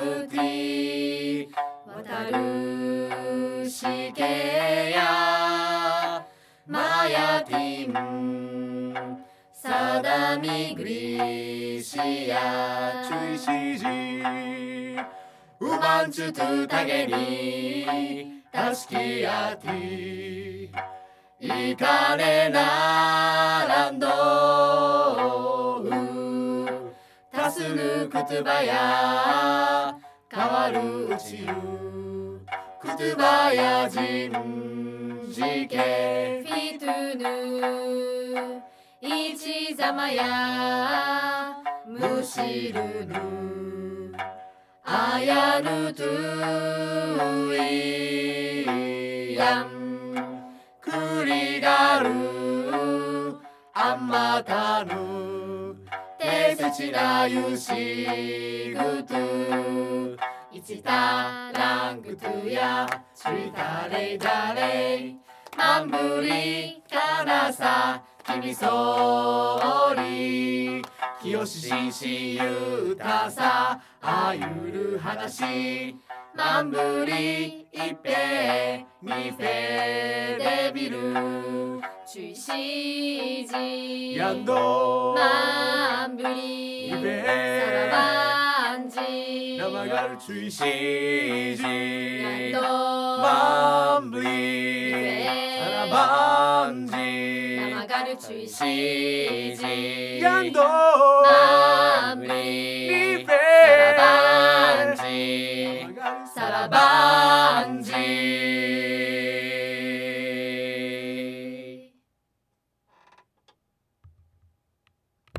Uratumti Wataru Shikeya 마야틴 사다미 그리시야 주이시지 우만추투 타게니 다스키야티 이카네 나란도 다스누 쿠투바야 가와루 우치유 쿠투바야 진지게 しざまやむしるぬあやるといやんくりがるあまたぬてせちらゆしぐといちたらんぐとやちたれだれまんぶりからさ君総理清志紳士ゆうたさあゆる話マンブリ一平二フデビル。中止時ヤンドマンブリ二フェサラバンジ生がる中止時 나를 주시지 양도 남이 살아반지. 살아반